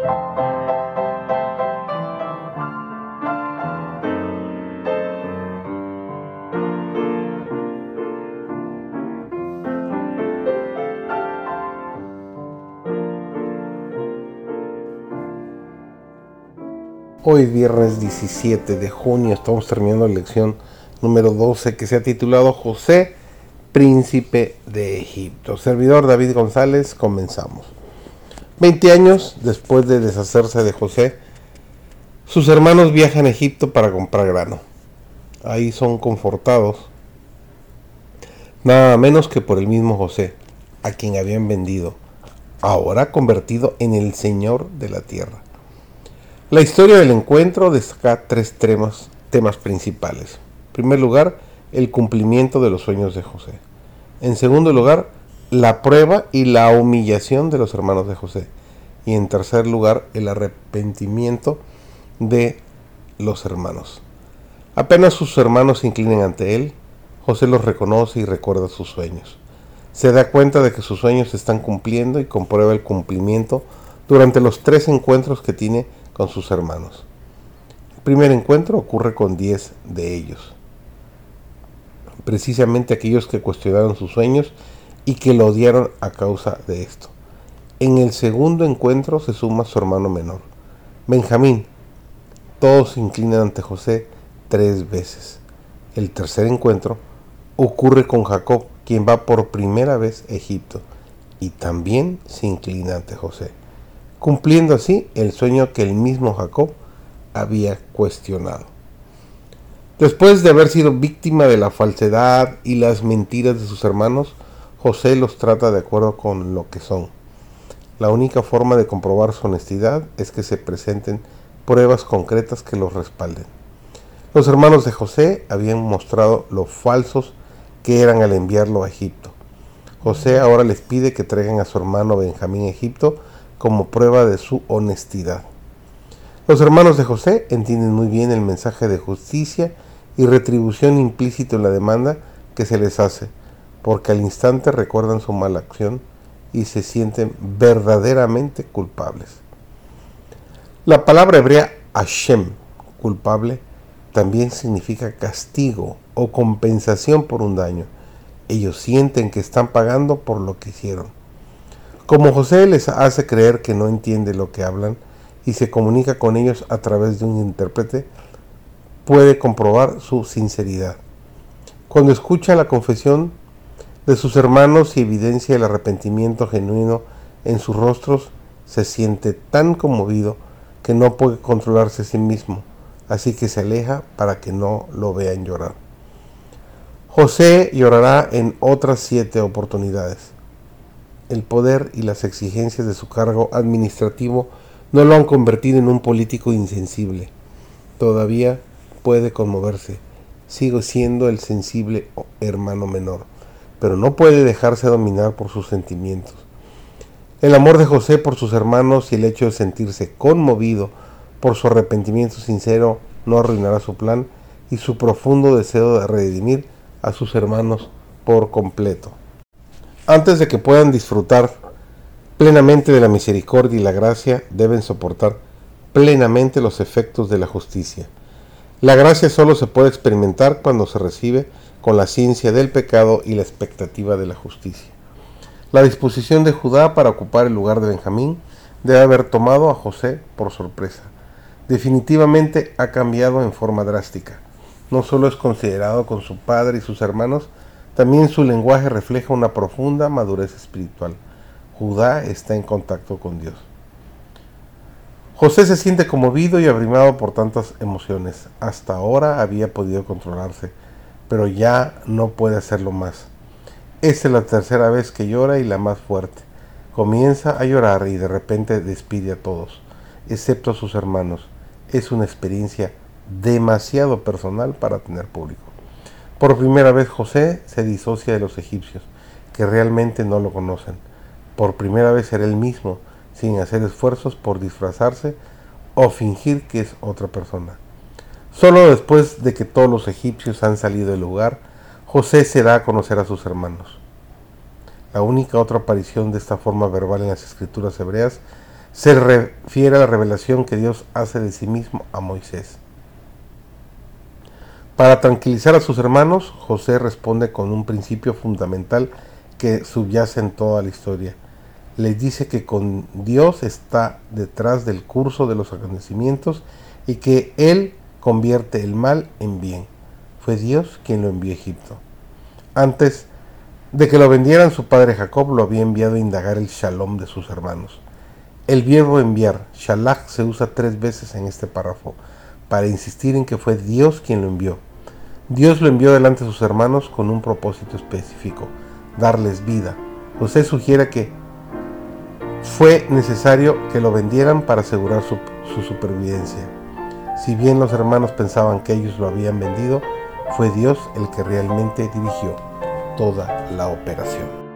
Hoy viernes 17 de junio estamos terminando la lección número 12 que se ha titulado José, príncipe de Egipto. Servidor David González, comenzamos. Veinte años después de deshacerse de José, sus hermanos viajan a Egipto para comprar grano. Ahí son confortados, nada menos que por el mismo José, a quien habían vendido, ahora convertido en el Señor de la tierra. La historia del encuentro destaca tres temas, temas principales. En primer lugar, el cumplimiento de los sueños de José. En segundo lugar, la prueba y la humillación de los hermanos de José. Y en tercer lugar, el arrepentimiento de los hermanos. Apenas sus hermanos se inclinen ante él, José los reconoce y recuerda sus sueños. Se da cuenta de que sus sueños se están cumpliendo y comprueba el cumplimiento durante los tres encuentros que tiene con sus hermanos. El primer encuentro ocurre con 10 de ellos, precisamente aquellos que cuestionaron sus sueños y que lo odiaron a causa de esto. En el segundo encuentro se suma su hermano menor, Benjamín. Todos se inclinan ante José tres veces. El tercer encuentro ocurre con Jacob, quien va por primera vez a Egipto y también se inclina ante José cumpliendo así el sueño que el mismo Jacob había cuestionado. Después de haber sido víctima de la falsedad y las mentiras de sus hermanos, José los trata de acuerdo con lo que son. La única forma de comprobar su honestidad es que se presenten pruebas concretas que los respalden. Los hermanos de José habían mostrado lo falsos que eran al enviarlo a Egipto. José ahora les pide que traigan a su hermano Benjamín a Egipto como prueba de su honestidad. Los hermanos de José entienden muy bien el mensaje de justicia y retribución implícito en la demanda que se les hace, porque al instante recuerdan su mala acción y se sienten verdaderamente culpables. La palabra hebrea Hashem, culpable, también significa castigo o compensación por un daño. Ellos sienten que están pagando por lo que hicieron. Como José les hace creer que no entiende lo que hablan y se comunica con ellos a través de un intérprete, puede comprobar su sinceridad. Cuando escucha la confesión de sus hermanos y evidencia el arrepentimiento genuino en sus rostros, se siente tan conmovido que no puede controlarse a sí mismo, así que se aleja para que no lo vean llorar. José llorará en otras siete oportunidades el poder y las exigencias de su cargo administrativo no lo han convertido en un político insensible. Todavía puede conmoverse. Sigo siendo el sensible hermano menor, pero no puede dejarse dominar por sus sentimientos. El amor de José por sus hermanos y el hecho de sentirse conmovido por su arrepentimiento sincero no arruinará su plan y su profundo deseo de redimir a sus hermanos por completo antes de que puedan disfrutar plenamente de la misericordia y la gracia, deben soportar plenamente los efectos de la justicia. La gracia solo se puede experimentar cuando se recibe con la ciencia del pecado y la expectativa de la justicia. La disposición de Judá para ocupar el lugar de Benjamín debe haber tomado a José por sorpresa. Definitivamente ha cambiado en forma drástica. No solo es considerado con su padre y sus hermanos, también su lenguaje refleja una profunda madurez espiritual. Judá está en contacto con Dios. José se siente conmovido y abrimado por tantas emociones. Hasta ahora había podido controlarse, pero ya no puede hacerlo más. Esta es la tercera vez que llora y la más fuerte. Comienza a llorar y de repente despide a todos, excepto a sus hermanos. Es una experiencia demasiado personal para tener público. Por primera vez José se disocia de los egipcios, que realmente no lo conocen. Por primera vez será él mismo, sin hacer esfuerzos por disfrazarse o fingir que es otra persona. Solo después de que todos los egipcios han salido del lugar, José se da a conocer a sus hermanos. La única otra aparición de esta forma verbal en las escrituras hebreas se refiere a la revelación que Dios hace de sí mismo a Moisés. Para tranquilizar a sus hermanos, José responde con un principio fundamental que subyace en toda la historia. Les dice que con Dios está detrás del curso de los acontecimientos y que Él convierte el mal en bien. Fue Dios quien lo envió a Egipto. Antes de que lo vendieran, su padre Jacob lo había enviado a indagar el shalom de sus hermanos. El verbo enviar, shalach, se usa tres veces en este párrafo para insistir en que fue Dios quien lo envió. Dios lo envió delante de sus hermanos con un propósito específico, darles vida. José sugiere que fue necesario que lo vendieran para asegurar su, su supervivencia. Si bien los hermanos pensaban que ellos lo habían vendido, fue Dios el que realmente dirigió toda la operación.